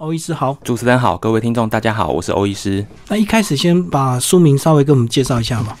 欧医师好，主持人好，各位听众大家好，我是欧医师。那一开始先把书名稍微给我们介绍一下吧。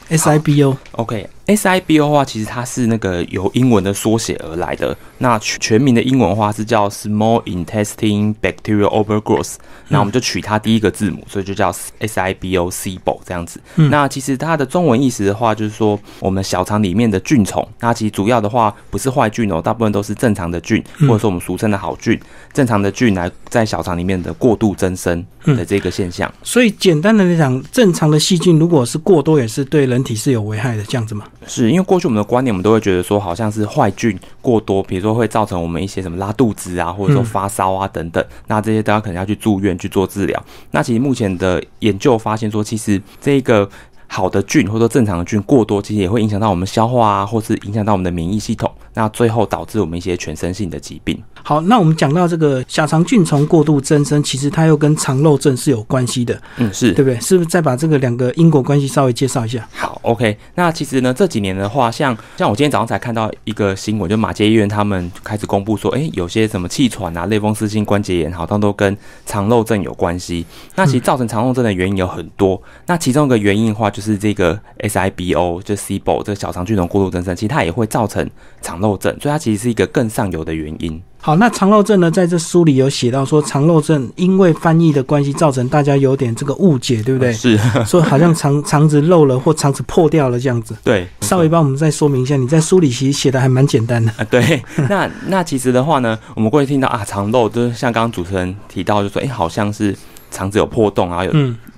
SIBO。的话，其实它是那个由英文的缩写而来的。那全全名的英文话是叫 Small Intestine Bacterial Overgrowth，那我们就取它第一个字母，所以就叫 SIBO，SIBO 这样子。那其实它的中文意思的话，就是说我们小肠里面的菌虫。那其实主要的话不是坏菌哦，大部分都是正常的菌，或者说我们俗称的好菌，正常的菌来在小肠里面。面的过度增生的这个现象，所以简单的来讲，正常的细菌如果是过多，也是对人体是有危害的，这样子吗？是因为过去我们的观念，我们都会觉得说，好像是坏菌过多，比如说会造成我们一些什么拉肚子啊，或者说发烧啊等等，那这些大家可能要去住院去做治疗。那其实目前的研究发现说，其实这个。好的菌或者说正常的菌过多，其实也会影响到我们消化啊，或是影响到我们的免疫系统，那最后导致我们一些全身性的疾病。好，那我们讲到这个小肠菌虫过度增生，其实它又跟肠漏症是有关系的。嗯，是对不对？是不是再把这个两个因果关系稍微介绍一下？好，OK。那其实呢，这几年的话，像像我今天早上才看到一个新闻，就马街医院他们开始公布说，哎，有些什么气喘啊、类风湿性关节炎，好像都跟肠漏症有关系。那其实造成肠漏症的原因有很多，那其中一个原因的话，就是这个。SIBO 就 SIBO 这个小肠菌虫过度增生，其实它也会造成肠漏症，所以它其实是一个更上游的原因。好，那肠漏症呢，在这书里有写到说，肠漏症因为翻译的关系，造成大家有点这个误解，对不对？是，说好像肠肠子漏了或肠子破掉了这样子。对，稍微帮我们再说明一下，你在书里其实写的还蛮简单的。啊，对，那那其实的话呢，我们会听到啊，肠漏就是像刚刚主持人提到，就说哎，好像是肠子有破洞啊，有。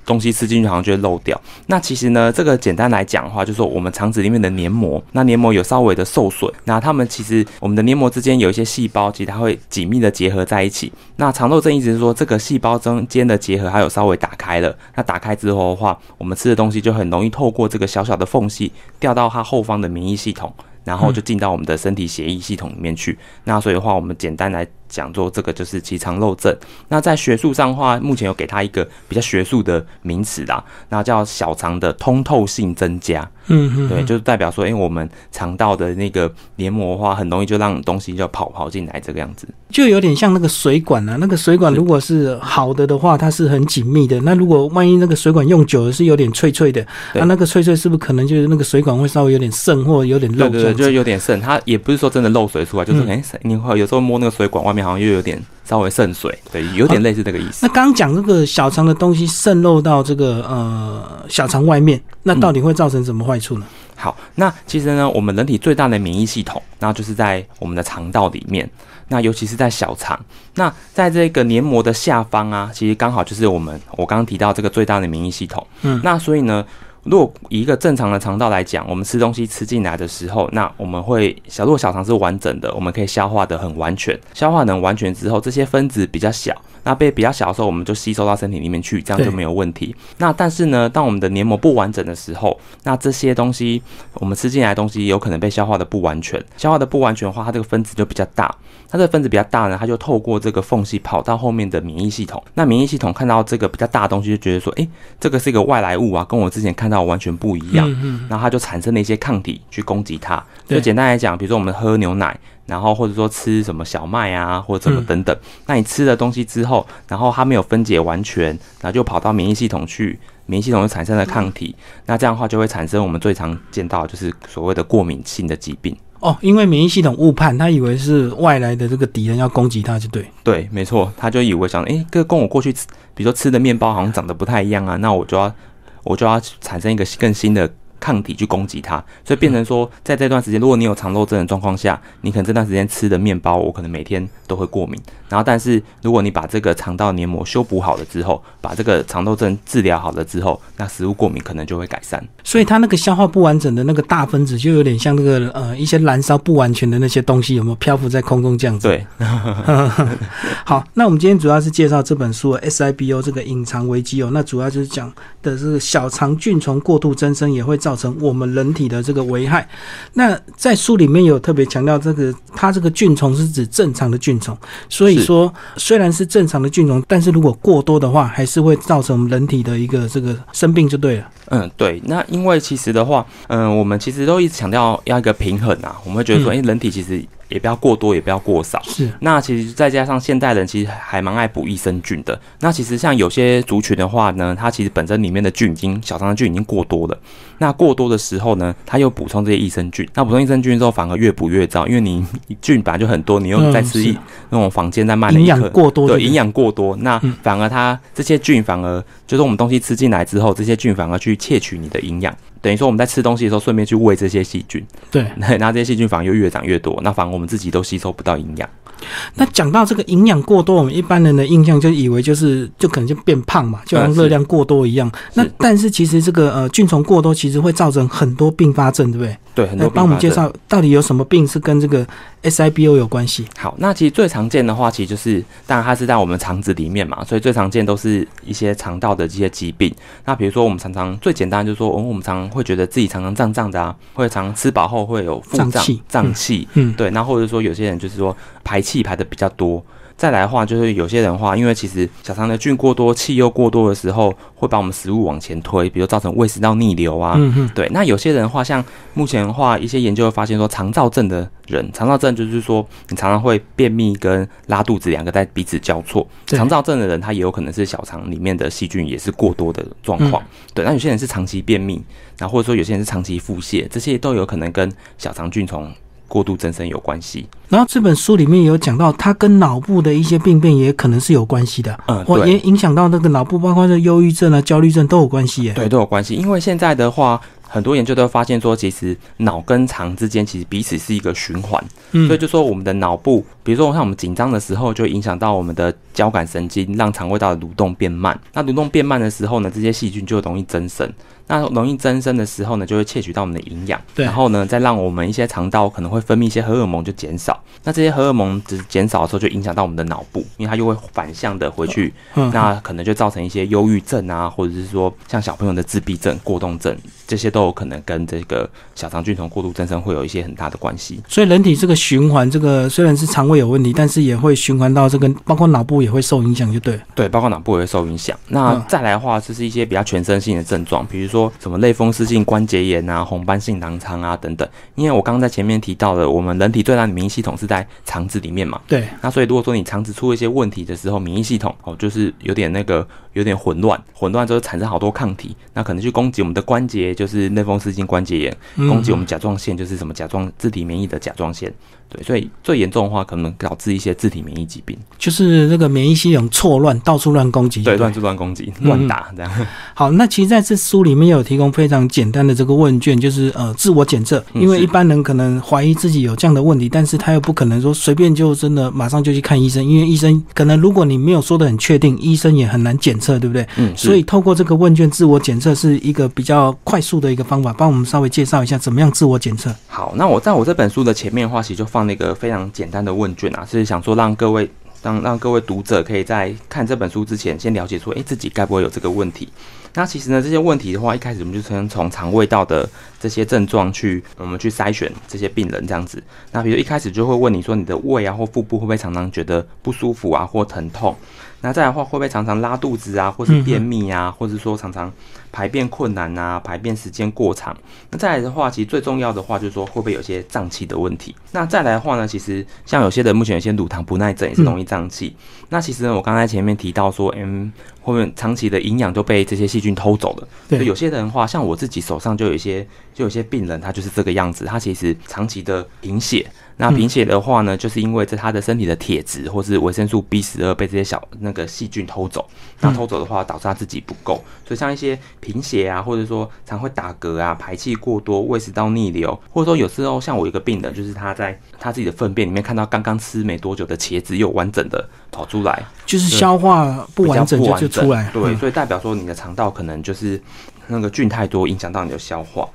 东西吃进去好像就会漏掉。那其实呢，这个简单来讲的话，就是说我们肠子里面的黏膜，那黏膜有稍微的受损，那它们其实我们的黏膜之间有一些细胞，其实它会紧密的结合在一起。那肠漏症意思是说，这个细胞中间的结合还有稍微打开了。那打开之后的话，我们吃的东西就很容易透过这个小小的缝隙掉到它后方的免疫系统，然后就进到我们的身体血液系统里面去。那所以的话，我们简单来。讲座这个就是其肠漏症。那在学术上的话，目前有给他一个比较学术的名词啦，那叫小肠的通透性增加。嗯哼，对，就是代表说，因为我们肠道的那个黏膜的话，很容易就让东西就跑跑进来这个样子，就有点像那个水管啊。那个水管如果是好的的话，它是很紧密的。那如果万一那个水管用久了是有点脆脆的，那那个脆脆是不是可能就是那个水管会稍微有点渗或有点漏？对对，就有点渗。它也不是说真的漏水出来，就是哎，你会有时候摸那个水管外面。好像又有点稍微渗水，对，有点类似这个意思。那刚刚讲这个小肠的东西渗漏到这个呃小肠外面，那到底会造成什么坏处呢？好，那其实呢，我们人体最大的免疫系统，那就是在我们的肠道里面，那尤其是在小肠。那在这个黏膜的下方啊，其实刚好就是我们我刚刚提到这个最大的免疫系统。嗯，那所以呢。如果以一个正常的肠道来讲，我们吃东西吃进来的时候，那我们会小，如果小肠是完整的，我们可以消化的很完全，消化能完全之后，这些分子比较小，那被比较小的时候，我们就吸收到身体里面去，这样就没有问题。那但是呢，当我们的黏膜不完整的时候，那这些东西我们吃进来的东西有可能被消化的不完全，消化的不完全的话，它这个分子就比较大，它这个分子比较大呢，它就透过这个缝隙跑到后面的免疫系统，那免疫系统看到这个比较大的东西，就觉得说，哎，这个是一个外来物啊，跟我之前看。到完全不一样，嗯然后它就产生了一些抗体去攻击它。就简单来讲，比如说我们喝牛奶，然后或者说吃什么小麦啊，或者什么等等。那你吃了东西之后，然后它没有分解完全，然后就跑到免疫系统去，免疫系统就产生了抗体。那这样的话就会产生我们最常见到就是所谓的过敏性的疾病。哦，因为免疫系统误判，他以为是外来的这个敌人要攻击他，就对。对，没错，他就以为想，哎，跟跟我过去吃，比如说吃的面包好像长得不太一样啊，那我就要。我就要产生一个更新的。抗体去攻击它，所以变成说，在这段时间，如果你有肠漏症的状况下，你可能这段时间吃的面包，我可能每天都会过敏。然后，但是如果你把这个肠道黏膜修补好了之后，把这个肠漏症治疗好了之后，那食物过敏可能就会改善。所以它那个消化不完整的那个大分子，就有点像那个呃一些燃烧不完全的那些东西，有没有漂浮在空中这样子？对。好，那我们今天主要是介绍这本书《SIBO 这个隐藏危机》哦，那主要就是讲的是小肠菌虫过度增生也会造。造成我们人体的这个危害。那在书里面有特别强调，这个它这个菌虫是指正常的菌虫，所以说虽然是正常的菌虫，但是如果过多的话，还是会造成我们人体的一个这个生病就对了。嗯，对。那因为其实的话，嗯，我们其实都一直强调要一个平衡啊。我们会觉得说，哎，人体其实。也不要过多，也不要过少。是，那其实再加上现代人其实还蛮爱补益生菌的。那其实像有些族群的话呢，它其实本身里面的菌已经小肠的菌已经过多了。那过多的时候呢，它又补充这些益生菌。那补充益生菌之后，反而越补越糟，因为你菌本来就很多，你又再吃一那种房间在卖的营养过多，对，营养过多，那反而它这些菌反而就是我们东西吃进来之后，这些菌反而去窃取你的营养。等于说我们在吃东西的时候，顺便去喂这些细菌，对，然后这些细菌反而又越长越多，那反而我们自己都吸收不到营养。那讲到这个营养过多，我们一般人的印象就以为就是就可能就变胖嘛，就像热量过多一样。那但是其实这个呃菌虫过多，其实会造成很多并发症，对不对？对，很多。帮我们介绍到底有什么病是跟这个 SIBO 有关系？好，那其实最常见的话，其实就是当然它是在我们肠子里面嘛，所以最常见都是一些肠道的这些疾病。那比如说我们常常最简单就是说，我们常常会觉得自己常常胀胀的啊，会常吃饱后会有腹胀气，胀气，嗯，对。那或者说有些人就是说排气排的比较多。再来的话，就是有些人话，因为其实小肠的菌过多、气又过多的时候，会把我们食物往前推，比如造成胃食道逆流啊。嗯对，那有些人话，像目前的话，一些研究会发现说，肠燥症的人，肠燥症就是说，你常常会便秘跟拉肚子两个在彼此交错。肠燥症的人，他也有可能是小肠里面的细菌也是过多的状况。对，那有些人是长期便秘，然后或者说有些人是长期腹泻，这些都有可能跟小肠菌虫。过度增生有关系，然后这本书里面有讲到，它跟脑部的一些病变也可能是有关系的，嗯，或也影响到那个脑部，包括这忧郁症啊、焦虑症都有关系耶。对，都有关系，因为现在的话。很多研究都发现说，其实脑跟肠之间其实彼此是一个循环，嗯所以就说我们的脑部，比如说像我们紧张的时候，就影响到我们的交感神经，让肠胃道的蠕动变慢。那蠕动变慢的时候呢，这些细菌就容易增生。那容易增生的时候呢，就会窃取到我们的营养，然后呢，再让我们一些肠道可能会分泌一些荷尔蒙就减少。那这些荷尔蒙只减少的时候，就影响到我们的脑部，因为它又会反向的回去，嗯那可能就造成一些忧郁症啊，或者是说像小朋友的自闭症、过动症。这些都有可能跟这个小肠菌虫过度增生会有一些很大的关系。所以人体这个循环，这个虽然是肠胃有问题，但是也会循环到这个，包括脑部也会受影响，就对。对，包括脑部也会受影响。那再来的话，就是一些比较全身性的症状，比如说什么类风湿性关节炎啊、红斑性狼疮啊等等。因为我刚刚在前面提到的，我们人体最大的免疫系统是在肠子里面嘛。对。那所以如果说你肠子出了一些问题的时候，免疫系统哦就是有点那个有点混乱，混乱之后产生好多抗体，那可能去攻击我们的关节。就是类风湿性关节炎攻击我们甲状腺，就是什么甲状自体免疫的甲状腺。对，所以最严重的话，可能导致一些自体免疫疾病，就是那个免疫系统错乱，到处乱攻击。对，乱处乱攻击，乱打这样。好，那其实在这书里面有提供非常简单的这个问卷，就是呃自我检测。因为一般人可能怀疑自己有这样的问题，但是他又不可能说随便就真的马上就去看医生，因为医生可能如果你没有说的很确定，医生也很难检测，对不对？嗯。所以透过这个问卷自我检测是一个比较快速的一个方法，帮我们稍微介绍一下怎么样自我检测。好，那我在我这本书的前面的话，其实就放。那个非常简单的问卷啊，是想说让各位让让各位读者可以在看这本书之前，先了解说，哎，自己该不会有这个问题？那其实呢，这些问题的话，一开始我们就先从肠胃道的这些症状去，我们去筛选这些病人这样子。那比如一开始就会问你说，你的胃啊或腹部会不会常常觉得不舒服啊或疼痛？那再来的话，会不会常常拉肚子啊，或是便秘啊，或者说常常排便困难啊，排便时间过长？那再来的话，其实最重要的话就是说，会不会有些胀气的问题？那再来的话呢，其实像有些人目前有些乳糖不耐症也是容易胀气。那其实呢，我刚才前面提到说，嗯，后面长期的营养就被这些细菌偷走了。对，有些人的话，像我自己手上就有一些，就有些病人，他就是这个样子，他其实长期的贫血。那贫血的话呢，就是因为这他的身体的铁质或是维生素 B 十二被这些小那个细菌偷走，那偷走的话导致他自己不够，所以像一些贫血啊，或者说常会打嗝啊、排气过多、胃食道逆流，或者说有时候像我一个病人，就是他在他自己的粪便里面看到刚刚吃没多久的茄子又完整的跑出来，就是消化不完整就出来，对，所以代表说你的肠道可能就是那个菌太多，影响到你的消化。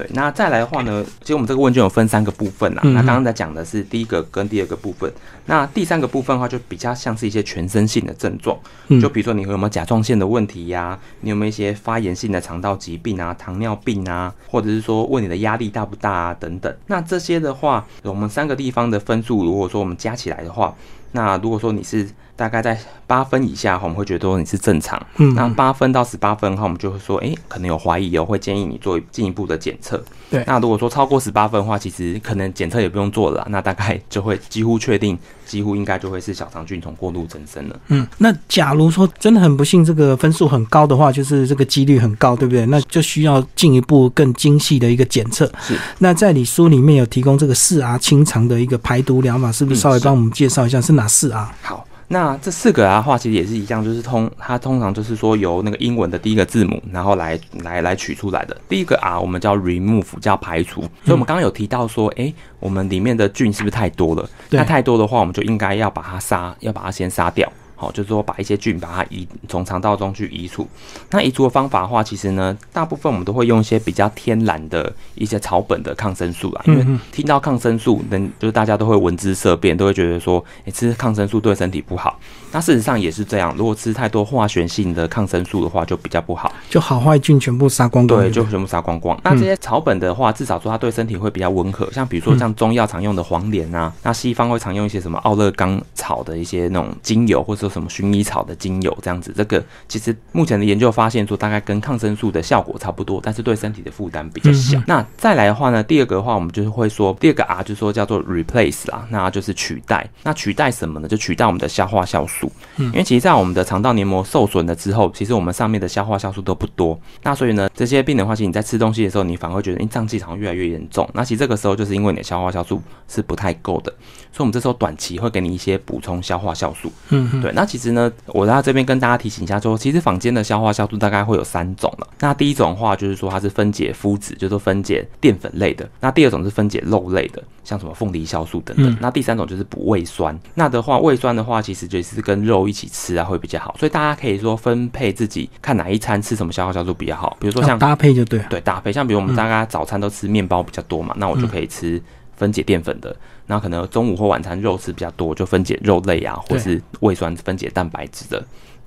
对，那再来的话呢，其实我们这个问卷有分三个部分啦。那刚刚在讲的是第一个跟第二个部分，那第三个部分的话就比较像是一些全身性的症状，就比如说你有没有甲状腺的问题呀，你有没有一些发炎性的肠道疾病啊，糖尿病啊，或者是说问你的压力大不大啊等等。那这些的话，我们三个地方的分数，如果说我们加起来的话，那如果说你是大概在八分以下的话，我们会觉得说你是正常。嗯那八分到十八分的话，我们就会说，诶，可能有怀疑哦，会建议你做进一步的检测。对那如果说超过十八分的话，其实可能检测也不用做了啦，那大概就会几乎确定，几乎应该就会是小肠菌丛过度增生了。嗯，那假如说真的很不幸，这个分数很高的话，就是这个几率很高，对不对？那就需要进一步更精细的一个检测。是。那在你书里面有提供这个四 R 清肠的一个排毒疗法，是不是稍微帮我们介绍一下是哪四 R？好，那这四个啊的话，其实也是一样，就是通它通常就是说由那个英文的第一个字母，然后来来来取出来的。第一个 R 我们叫 remove，叫排除。所以我们刚刚有提到说，诶，我们里面的菌是不是太多了？对那太多的话，我们就应该要把它杀，要把它先杀掉。好，就是说把一些菌把它移从肠道中去移除。那移除的方法的话，其实呢，大部分我们都会用一些比较天然的一些草本的抗生素啦。因为嗯听到抗生素，能就是大家都会闻之色变，都会觉得说，诶、吃抗生素对身体不好。那事实上也是这样，如果吃太多化学性的抗生素的话，就比较不好。就好坏菌全部杀光光。对，就全部杀光光。那这些草本的话，至少说它对身体会比较温和，像比如说像中药常用的黄连啊，那西方会常用一些什么奥勒冈草的一些那种精油，或者说什么薰衣草的精油这样子。这个其实目前的研究发现说，大概跟抗生素的效果差不多，但是对身体的负担比较小。嗯那再来的话呢，第二个的话，我们就是会说，第二个 R 就是说叫做 replace 啦，那就是取代。那取代什么呢？就取代我们的消化酵素。因为其实，在我们的肠道黏膜受损了之后，其实我们上面的消化酵素都不多。那所以呢，这些病人的话，其实你在吃东西的时候，你反而会觉得，诶胀气好像越来越严重。那其实这个时候就是因为你的消化酵素是不太够的，所以我们这时候短期会给你一些补充消化酵素。嗯嗯，对，那其实呢，我在这边跟大家提醒一下说，其实坊间的消化酵素大概会有三种了。那第一种的话，就是说它是分解麸质，就是分解淀粉类的；那第二种是分解肉类的，像什么凤梨酵素等等。嗯那第三种就是补胃酸。那的话，胃酸的话，其实就是跟肉一起吃啊，会比较好。所以大家可以说分配自己看哪一餐吃什么消化酵素比较好。比如说像要搭配就对了。对搭配，像比如我们大家早餐都吃面包比较多嘛，那我就可以吃分解淀粉的。那可能中午或晚餐肉吃比较多，就分解肉类啊，或是胃酸分解蛋白质的。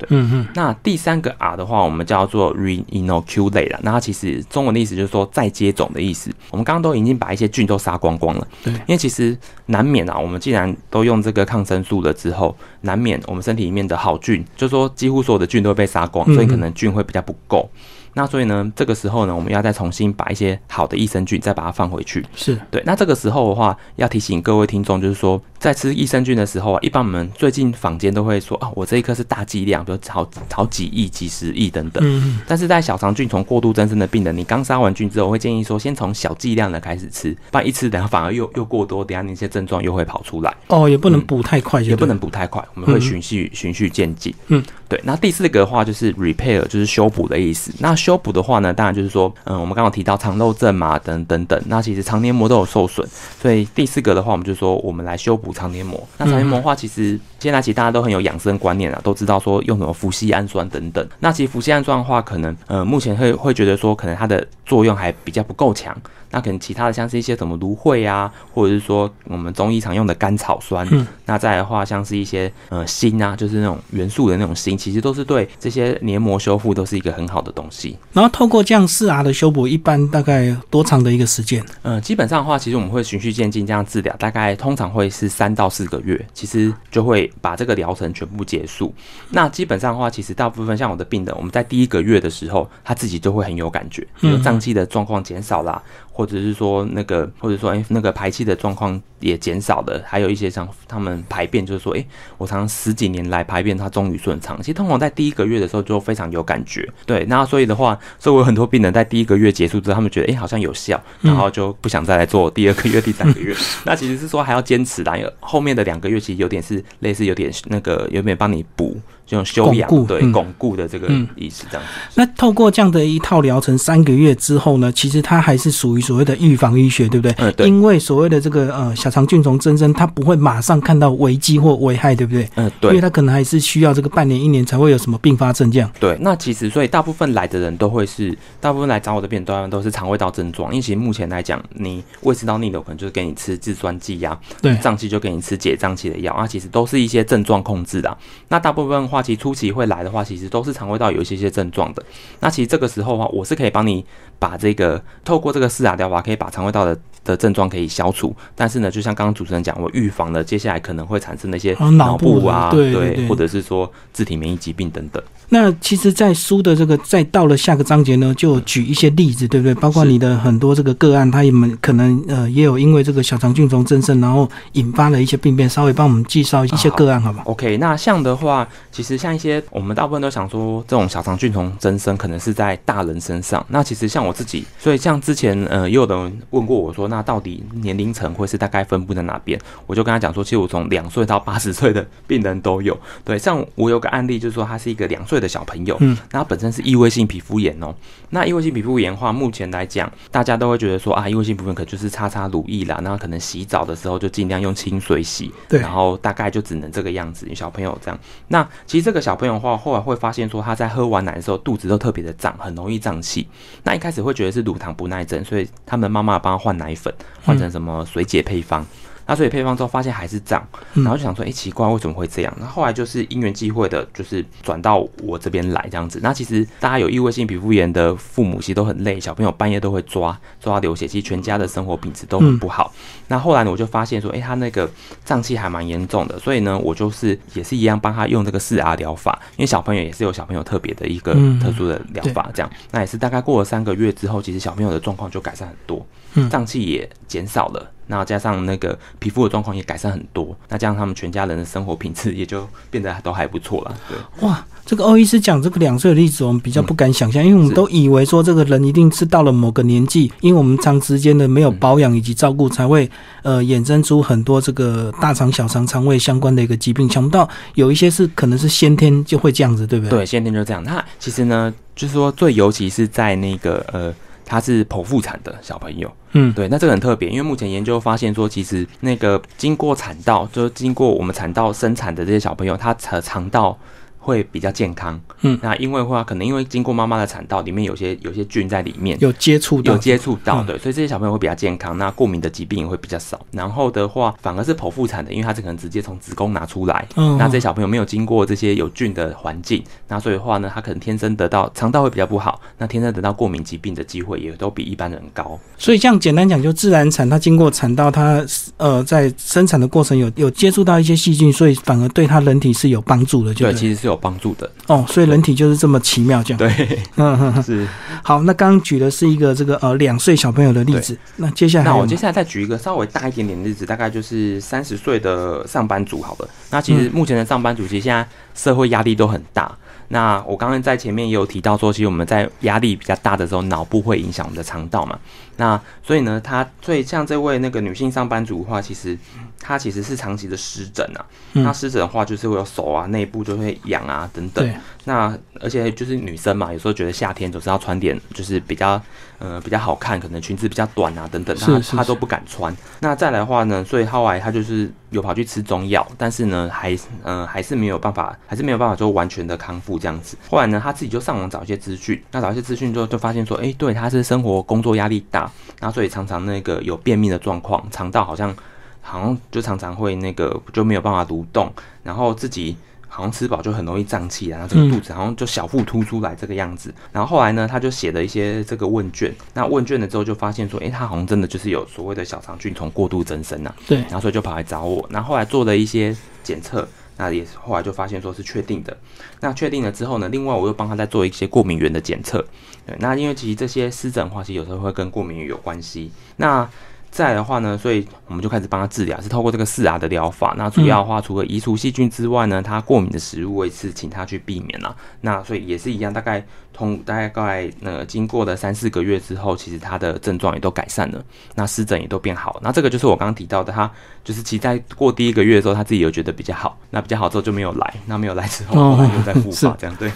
嗯嗯，那第三个 R 的话，我们叫做 reinoculate 啦。那它其实中文的意思就是说再接种的意思。我们刚刚都已经把一些菌都杀光光了，对因为其实难免啊，我们既然都用这个抗生素了之后，难免我们身体里面的好菌，就说几乎所有的菌都会被杀光，嗯所以可能菌会比较不够。那所以呢，这个时候呢，我们要再重新把一些好的益生菌再把它放回去。是对，那这个时候的话，要提醒各位听众，就是说，在吃益生菌的时候啊，一般我们最近坊间都会说，啊，我这一颗是大剂量，比如好好几亿、几十亿等等。嗯嗯但是在小肠菌虫过度增生的病人，你刚杀完菌之后，我会建议说，先从小剂量的开始吃，不然一吃，等下反而又又过多，等下那些症状又会跑出来。哦，也不能补太快也不能补太快，我们会循序循序渐进。嗯，对。那第四个的话就是 repair，就是修补的意思。那修补的话呢，当然就是说，嗯，我们刚刚提到肠漏症嘛，等等等。那其实肠黏膜都有受损，所以第四个的话，我们就说我们来修补肠黏膜。那肠黏膜的话，其实现在其实大家都很有养生观念啊，都知道说用什么氟西氨酸等等。那其实氟西氨酸的话，可能呃目前会会觉得说，可能它的作用还比较不够强。那可能其他的像是一些什么芦荟啊，或者是说我们中医常用的甘草酸，嗯那再来的话像是一些呃锌啊，就是那种元素的那种锌，其实都是对这些黏膜修复都是一个很好的东西。然后透过这样四 R 的修补，一般大概多长的一个时间？嗯、基本上的话，其实我们会循序渐进这样治疗，大概通常会是三到四个月，其实就会把这个疗程全部结束。那基本上的话，其实大部分像我的病人，我们在第一个月的时候，他自己就会很有感觉，比如胀气的状况减少啦，或者是说那个，或者说哎、那个排气的状况也减少了，还有一些像他们排便，就是说哎、我常常十几年来排便，它终于顺畅。其实通常在第一个月的时候就非常有感觉，对。那所以的话，所以我有很多病人在第一个月结束之后，他们觉得哎、好像有效，然后就不想再来做第二个月、第三个月。那其实是说还要坚持啦，因为后面的两个月其实有点是类似有点那个有点帮你补。这种修养对巩固的这个嗯意思，这样子。那透过这样的一套疗程三个月之后呢，其实它还是属于所谓的预防医学，对不对？嗯，对，因为所谓的这个呃小肠菌丛增生，它不会马上看到危机或危害，对不对？嗯，对因为，它可能还是需要这个半年一年才会有什么并发症这样。对。那其实，所以大部分来的人都会是，大部分来找我的病人都都是肠胃道症状。因为其实目前来讲，你胃食道逆流可能就是给你吃制酸剂呀、对，胀气就给你吃解胀气的药啊，其实都是一些症状控制的啊、那大部分话，其实初期会来的话，其实都是肠胃道有一些些症状的。那其实这个时候的话，我是可以帮你把这个透过这个四牙疗法，可以把肠胃道的的症状可以消除。但是呢，就像刚刚主持人讲，我预防了接下来可能会产生的一些脑部啊，对，或者是说自体免疫疾病等等。那其实，在书的这个再到了下个章节呢，就举一些例子，对不对？包括你的很多这个个案，他们可能呃也有因为这个小肠菌虫增生，然后引发了一些病变，稍微帮我们介绍一些个案，好吧？OK，那像的话，其实其实像一些我们大部分都想说，这种小肠菌虫增生可能是在大人身上。那其实像我自己，所以像之前呃也有人问过我说，那到底年龄层会是大概分布在哪边？我就跟他讲说，其实我从两岁到八十岁的病人都有。对，像我有个案例，就是说他是一个两岁的小朋友，嗯，那他本身是异位性皮肤炎哦。那异位性皮肤炎的话，目前来讲，大家都会觉得说啊，异位性皮肤炎可就是擦擦乳液啦，那可能洗澡的时候就尽量用清水洗，对，然后大概就只能这个样子。小朋友这样，那其实这个小朋友的话，后来会发现说他在喝完奶的时候肚子都特别的胀，很容易胀气。那一开始会觉得是乳糖不耐症，所以他们妈妈帮他换奶粉，换成什么水解配方。那所以配方之后发现还是胀，然后就想说，哎，奇怪，为什么会这样？那后来就是因缘际会的，就是转到我这边来这样子。那其实大家有异位性皮肤炎的父母其实都很累，小朋友半夜都会抓抓流血，其实全家的生活品质都很不好。那后来呢，我就发现说，哎，他那个胀气还蛮严重的，所以呢，我就是也是一样帮他用这个四 R 疗法，因为小朋友也是有小朋友特别的一个特殊的疗法，这样。那也是大概过了三个月之后，其实小朋友的状况就改善很多，胀气也减少了。那加上那个皮肤的状况也改善很多，那这样他们全家人的生活品质也就变得都还不错了。对，哇，这个欧医师讲这个两岁的例子，我们比较不敢想象，因为我们都以为说这个人一定是到了某个年纪，因为我们长时间的没有保养以及照顾，才会呃衍生出很多这个大肠、小肠、肠胃相关的一个疾病。想不到有一些是可能是先天就会这样子，对不对？对，先天就这样。那其实呢，就是说最尤其是在那个呃。他是剖腹产的小朋友，嗯，对，那这个很特别，因为目前研究发现说，其实那个经过产道，就是经过我们产道生产的这些小朋友，他肠肠道。会比较健康，嗯，那因为话可能因为经过妈妈的产道，里面有些有些菌在里面，有接触有接触到，对，所以这些小朋友会比较健康，那过敏的疾病也会比较少。然后的话，反而是剖腹产的，因为他是可能直接从子宫拿出来，嗯，那这些小朋友没有经过这些有菌的环境，那所以的话呢，他可能天生得到肠道会比较不好，那天生得到过敏疾病的机会也都比一般人高。所以这样简单讲，就自然产，他经过产道，他呃在生产的过程有有接触到一些细菌，所以反而对他人体是有帮助的，对，其实是有帮助的。哦，所以人体就是这么奇妙，这样对，嗯，是好。那刚刚举的是一个这个呃两岁小朋友的例子，那接下来那我接下来再举一个稍微大一点点的例子，大概就是三十岁的上班族，好了。那其实目前的上班族其实现在社会压力都很大。那我刚刚在前面也有提到说，其实我们在压力比较大的时候，脑部会影响我们的肠道嘛。那所以呢，他所以像这位那个女性上班族的话，其实她其实是长期的湿疹啊。那湿疹的话，就是会有手啊内部就会痒啊等等。那而且就是女生嘛，有时候觉得夏天总是要穿点，就是比较呃比较好看，可能裙子比较短啊等等，她她都不敢穿。那再来的话呢，所以后来她就是有跑去吃中药，但是呢还嗯还是没有办法，还是没有办法说完全的康复这样子。后来呢，他自己就上网找一些资讯，那找一些资讯之后就发现说，哎，对，他是生活工作压力大。然后所以常常那个有便秘的状况，肠道好像好像就常常会那个就没有办法蠕动，然后自己好像吃饱就很容易胀气，然后这个肚子好像就小腹凸出来这个样子。然后后来呢，他就写了一些这个问卷，那问卷了之后就发现说，诶，他好像真的就是有所谓的小肠菌虫过度增生呐。对，然后所以就跑来找我，然后后来做了一些检测。那也后来就发现说是确定的，那确定了之后呢，另外我又帮他再做一些过敏源的检测，对，那因为其实这些湿疹的话，其实有时候会跟过敏源有关系，那。在的话呢，所以我们就开始帮他治疗，是透过这个四 R 的疗法。那主要的话，除了移除细菌之外呢，他过敏的食物我也是请他去避免了。那所以也是一样，大概通大概呃经过了三四个月之后，其实他的症状也都改善了，那湿疹也都变好。那这个就是我刚刚提到的，他就是其实在过第一个月的时候，他自己有觉得比较好，那比较好之后就没有来，那没有来之后又在复发，这样对。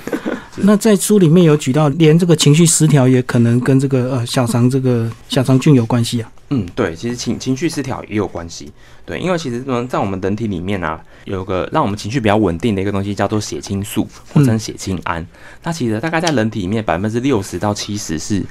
那在书里面有举到，连这个情绪失调也可能跟这个呃小肠这个小肠菌有关系啊。嗯，对，其实情情绪失调也有关系，对，因为其实呢，在我们人体里面啊，有个让我们情绪比较稳定的一个东西叫做血清素或称血清胺。那其实大概在人体里面百分之六十到七十是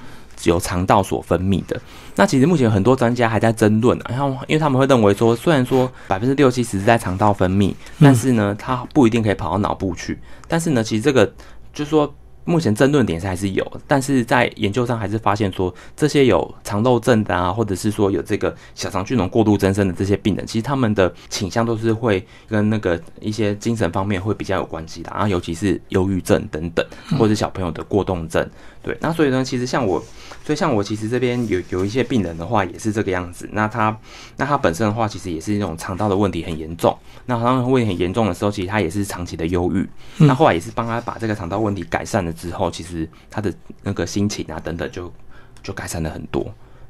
由肠道所分泌的。那其实目前很多专家还在争论啊，然后因为他们会认为说，虽然说百分之六七十是在肠道分泌，但是呢，它不一定可以跑到脑部去。但是呢，其实这个就是说。目前争论点是还是有，但是在研究上还是发现说，这些有肠漏症的啊，或者是说有这个小肠菌丛过度增生的这些病人，其实他们的倾向都是会跟那个一些精神方面会比较有关系的，然后尤其是忧郁症等等，或者小朋友的过动症。对，那所以呢，其实像我，所以像我其实这边有有一些病人的话，也是这个样子。那他，那他本身的话，其实也是那种肠道的问题很严重。那肠道问题很严重的时候，其实他也是长期的忧郁。那后来也是帮他把这个肠道问题改善了之后，其实他的那个心情啊等等，就就改善了很多。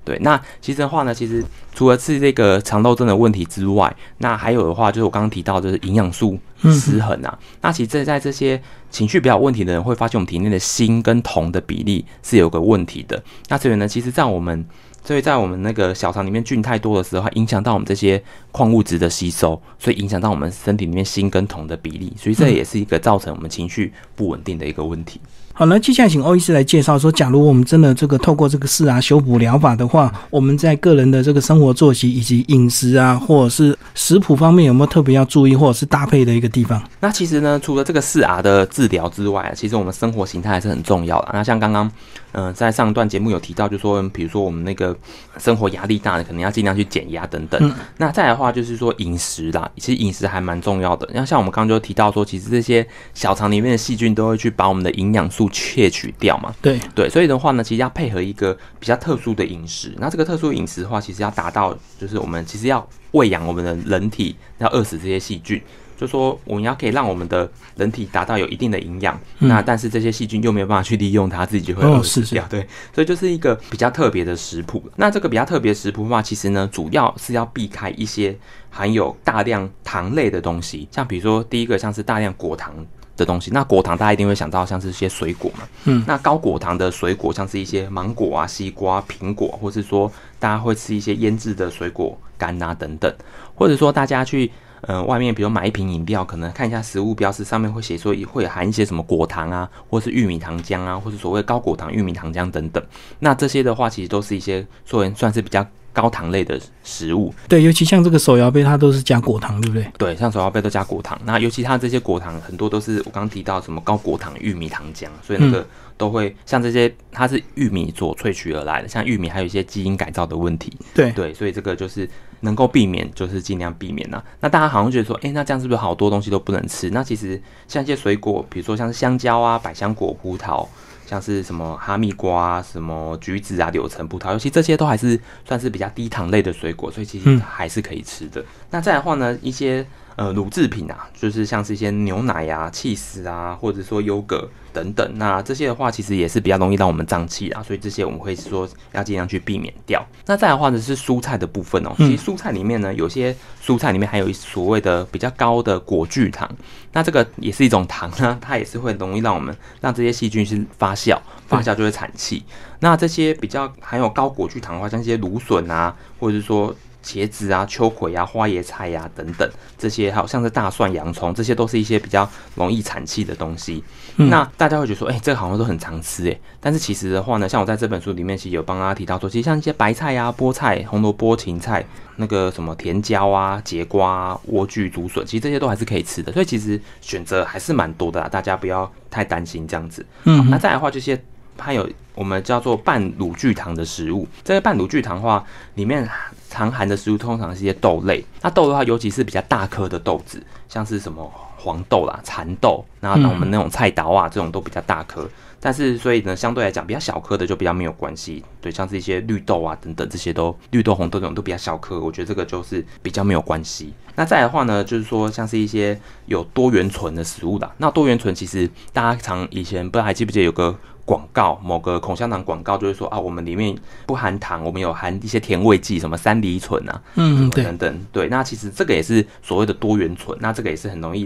对，那其实的话呢，其实除了是这个肠道症的问题之外，那还有的话就是我刚刚提到，就是营养素失衡啊。那其实，在这些情绪比较问题的人，会发现我们体内的锌跟铜的比例是有个问题的。那所以呢，其实，在我们所以在我们那个小肠里面菌太多的时候，影响到我们这些矿物质的吸收，所以影响到我们身体里面锌跟铜的比例，所以这也是一个造成我们情绪不稳定的一个问题。好，那接下来请欧医师来介绍说，假如我们真的这个透过这个四啊修补疗法的话，我们在个人的这个生活作息以及饮食啊，或者是食谱方面有没有特别要注意或者是搭配的一个地方？那其实呢，除了这个四 R 的治疗之外，其实我们生活形态还是很重要的。那像刚刚，嗯，在上一段节目有提到，就说比如说我们那个生活压力大的，可能要尽量去减压等等。那再来的话，就是说饮食啦，其实饮食还蛮重要的。那像我们刚刚就提到说，其实这些小肠里面的细菌都会去把我们的营养素。窃取掉嘛？对对，所以的话呢，其实要配合一个比较特殊的饮食。那这个特殊饮食的话，其实要达到，就是我们其实要喂养我们的人体，要饿死这些细菌。就说我们要可以让我们的人体达到有一定的营养，那但是这些细菌又没有办法去利用它，自己就会饿死掉。对，所以就是一个比较特别的食谱。那这个比较特别食谱的话，其实呢，主要是要避开一些含有大量糖类的东西，像比如说第一个像是大量果糖。的东西，那果糖大家一定会想到像是一些水果嘛，嗯，那高果糖的水果像是一些芒果啊、西瓜、苹果，或是说大家会吃一些腌制的水果干啊等等，或者说大家去呃外面，比如买一瓶饮料，可能看一下食物标识上面会写说会含一些什么果糖啊，或是玉米糖浆啊，或是所谓高果糖玉米糖浆等等，那这些的话其实都是一些说算是比较。高糖类的食物，对，尤其像这个手摇杯，它都是加果糖，对不对？对，像手摇杯都加果糖。那尤其它这些果糖很多都是我刚刚提到什么高果糖玉米糖浆，所以那个都会像这些，它是玉米所萃取而来的。像玉米还有一些基因改造的问题，对对，所以这个就是能够避免，就是尽量避免呐。那大家好像觉得说，哎，那这样是不是好多东西都不能吃？那其实像一些水果，比如说像是香蕉啊、百香果、葡萄。像是什么哈密瓜、什么橘子啊、柳橙、葡萄，尤其这些都还是算是比较低糖类的水果，所以其实还是可以吃的。那再的话呢，一些。呃，乳制品啊，就是像是一些牛奶呀、气死啊，或者说优格等等，那这些的话，其实也是比较容易让我们胀气啊，所以这些我们会说要尽量去避免掉。那再的话呢，是蔬菜的部分哦。其实蔬菜里面呢，有些蔬菜里面还有所谓的比较高的果聚糖，那这个也是一种糖呢，它也是会容易让我们让这些细菌是发酵，发酵就会产气。那这些比较含有高果聚糖的话，像一些芦笋啊，或者是说。茄子啊、秋葵啊、花椰菜呀等等，这些还有像是大蒜、洋葱，这些都是一些比较容易产气的东西。那大家会觉得说，哎，这个好像都很常吃，哎，但是其实的话呢，像我在这本书里面其实有帮大家提到说，其实像一些白菜啊、菠菜、红萝卜、芹菜，那个什么甜椒啊、节瓜、莴苣、竹笋，其实这些都还是可以吃的。所以其实选择还是蛮多的，大家不要太担心这样子。嗯，那再来的话，这些还有我们叫做半乳聚糖的食物，这个半乳聚糖的话里面。常含的食物通常是一些豆类，那豆的话，尤其是比较大颗的豆子，像是什么黄豆啦、蚕豆，那我们那种菜刀啊，这种都比较大颗。但是所以呢，相对来讲，比较小颗的就比较没有关系。对，像是一些绿豆啊等等，这些都绿豆、红豆这种都比较小颗，我觉得这个就是比较没有关系。那再来的话呢，就是说像是一些有多元醇的食物啦。那多元醇其实大家常以前不知道还记不记得有个。广告某个口香糖广告就是说啊，我们里面不含糖，我们有含一些甜味剂，什么三梨醇啊，嗯，对，等等，对，那其实这个也是所谓的多元醇，那这个也是很容易，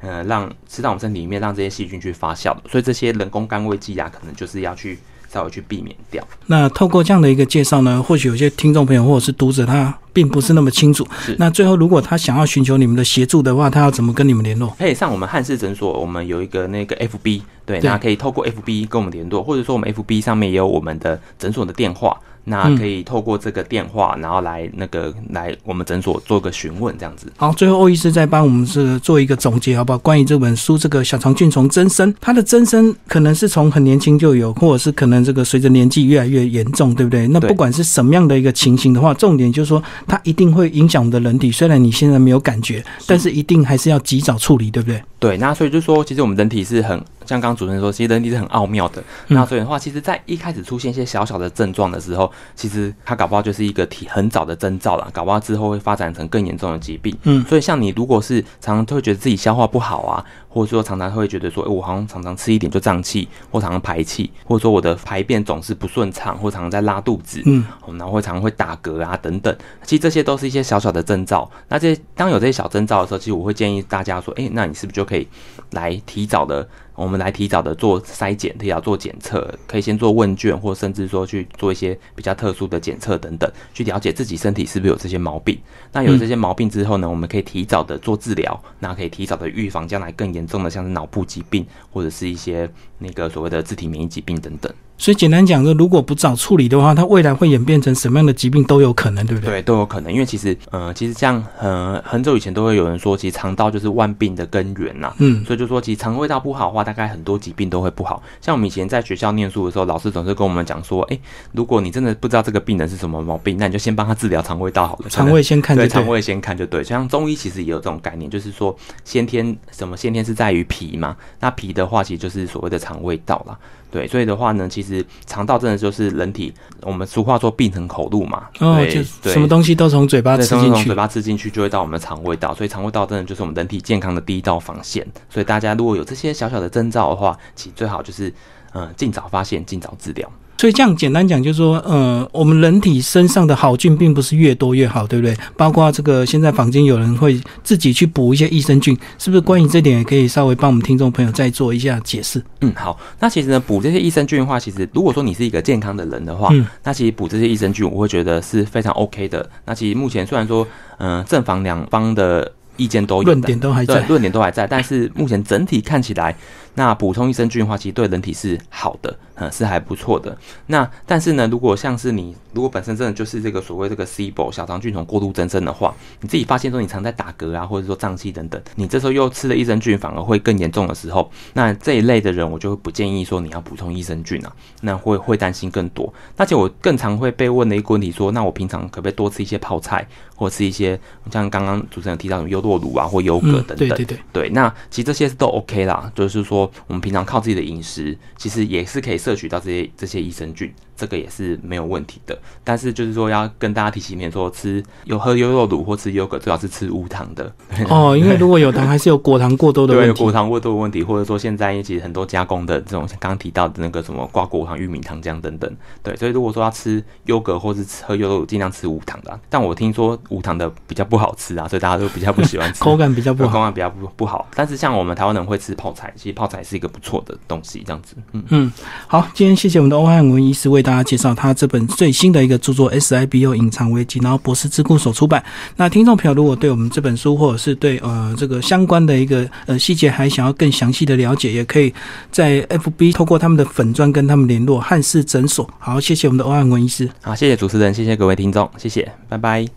呃，让吃到我们身体里面，让这些细菌去发酵的，所以这些人工甘味剂啊，可能就是要去稍微去避免掉。那透过这样的一个介绍呢，或许有些听众朋友或者是读者他并不是那么清楚。是那最后如果他想要寻求你们的协助的话，他要怎么跟你们联络？可以上我们汉氏诊所，我们有一个那个 FB，对，对那可以透过 FB 跟我们联络，或者说我们 FB 上面也有我们的诊所的电话，那可以透过这个电话，然后来那个来我们诊所做个询问，这样子。好，最后欧医师再帮我们这个做一个总结，好不好？关于这本书，这个小肠菌虫增生，它的增生可能是从很年轻就有，或者是可能这个随着年纪越来越严重，对不对？那不管是什么样的一个情形的话，重点就是说它一定会影响我们的人体。虽然你现在没有感觉，但是一定还是要及早处理，对不对？对，那所以就说，其实我们人体是很像刚刚主持人说，其实人体是很奥妙的。嗯那所以的话，其实，在一开始出现一些小小的症状的时候，其实它搞不好就是一个体很早的征兆了，搞不好之后会发展成更严重的疾病。嗯所以像你如果是常常都会觉得自己消化不好啊，或者说常常会觉得说，哎、我好像常常吃一点就胀气，或常常排气，或者说我的排便总是不顺畅，或常常在拉肚子，嗯，哦然后会常常会打嗝啊等等，其实这些都是一些小小的征兆。那这些当有这些小征兆的时候，其实我会建议大家说，哎、那你是不是就可以来提早的，我们来提早的做筛检，提早做检测，可以先做问卷，或甚至说去做一些比较特殊的检测等等，去了解自己身体是不是有这些毛病。那有这些毛病之后呢，我们可以提早的做治疗，那可以提早的预防将来更严重的，像是脑部疾病或者是一些那个所谓的自体免疫疾病等等。所以简单讲说，如果不早处理的话，它未来会演变成什么样的疾病都有可能，对不对？对，都有可能，因为其实，呃，其实像，呃，很久以前都会有人说，其实肠道就是万病的根源呐、嗯，所以就说，其实肠胃道不好的话，大概很多疾病都会不好。像我们以前在学校念书的时候，老师总是跟我们讲说，诶，如果你真的不知道这个病人是什么毛病，那你就先帮他治疗肠胃道好了。肠胃先看对肠。胃先看就对。像中医其实也有这种概念，就是说先天什么先天是在于脾嘛，那脾的话其实就是所谓的肠胃道啦。对，所以的话呢，其实肠道真的就是人体，我们俗话说病从口入嘛。哦，对就对什么东西都从嘴巴对，吃进去从从嘴。巴吃进去就会到我们的肠胃道，所以肠胃道真的就是我们人体健康的第一道防线。所以大家如果有这些小小的征兆的话，其实最好就是嗯尽早发现，尽早治疗。所以这样简单讲，就是说，呃，我们人体身上的好菌并不是越多越好，对不对？包括这个现在坊间有人会自己去补一些益生菌，是不是？关于这点也可以稍微帮我们听众朋友再做一下解释。嗯，好。那其实呢，补这些益生菌的话，其实如果说你是一个健康的人的话，嗯那其实补这些益生菌，我会觉得是非常 OK 的。那其实目前虽然说，嗯、正反两方的意见都有，论点都还在，对论点都还在，但是目前整体看起来，那补充益生菌的话，其实对人体是好的，嗯，是还不错的。那但是呢，如果像是你，如果本身真的就是这个所谓这个 SIBO 小肠菌虫过度增生的话，你自己发现说你常在打嗝啊，或者说胀气等等，你这时候又吃了益生菌，反而会更严重的时候，那这一类的人，我就会不建议说你要补充益生菌啊，那会会担心更多。而且我更常会被问的一个问题说，那我平常可不可以多吃一些泡菜，或吃一些像刚刚主持人提到的优酪乳啊，或优格嗯，等等。对对对，对，那其实这些都 OK 啦，就是说我们平常靠自己的饮食，其实也是可以摄取到这些这些益生菌，这个也是没有问题的。但是就是说要跟大家提醒一点，说吃有喝优酪乳或吃优格，最好是吃无糖的。哦，因为如果有糖，还是有果糖过多的对，问题对果。糖过多的问题，或者说现在其实很多加工的这种，像刚刚提到的那个什么瓜果糖、玉米糖浆等等。对，所以如果说要吃优格或是吃喝优酪乳，尽量吃无糖的啊、但我听说无糖的比较不好吃啊，所以大家都比较不喜欢吃。口感比较不好。口感比较不不好，但是像我们台湾人会吃泡菜，其实泡菜是一个不错的东西，这样子。嗯，嗯，好，今天谢谢我们的欧汉文医师为大大家介绍他这本最新的一个著作《SIBO 隐藏危机》，然后博士智库所出版。那听众朋友如果对我们这本书或者是对呃这个相关的一个呃细节还想要更详细的了解，也可以在 FB 透过他们的粉砖跟他们联络汉氏诊所。好，谢谢我们的欧汉文医师。好，谢谢主持人，谢谢各位听众，谢谢，拜拜。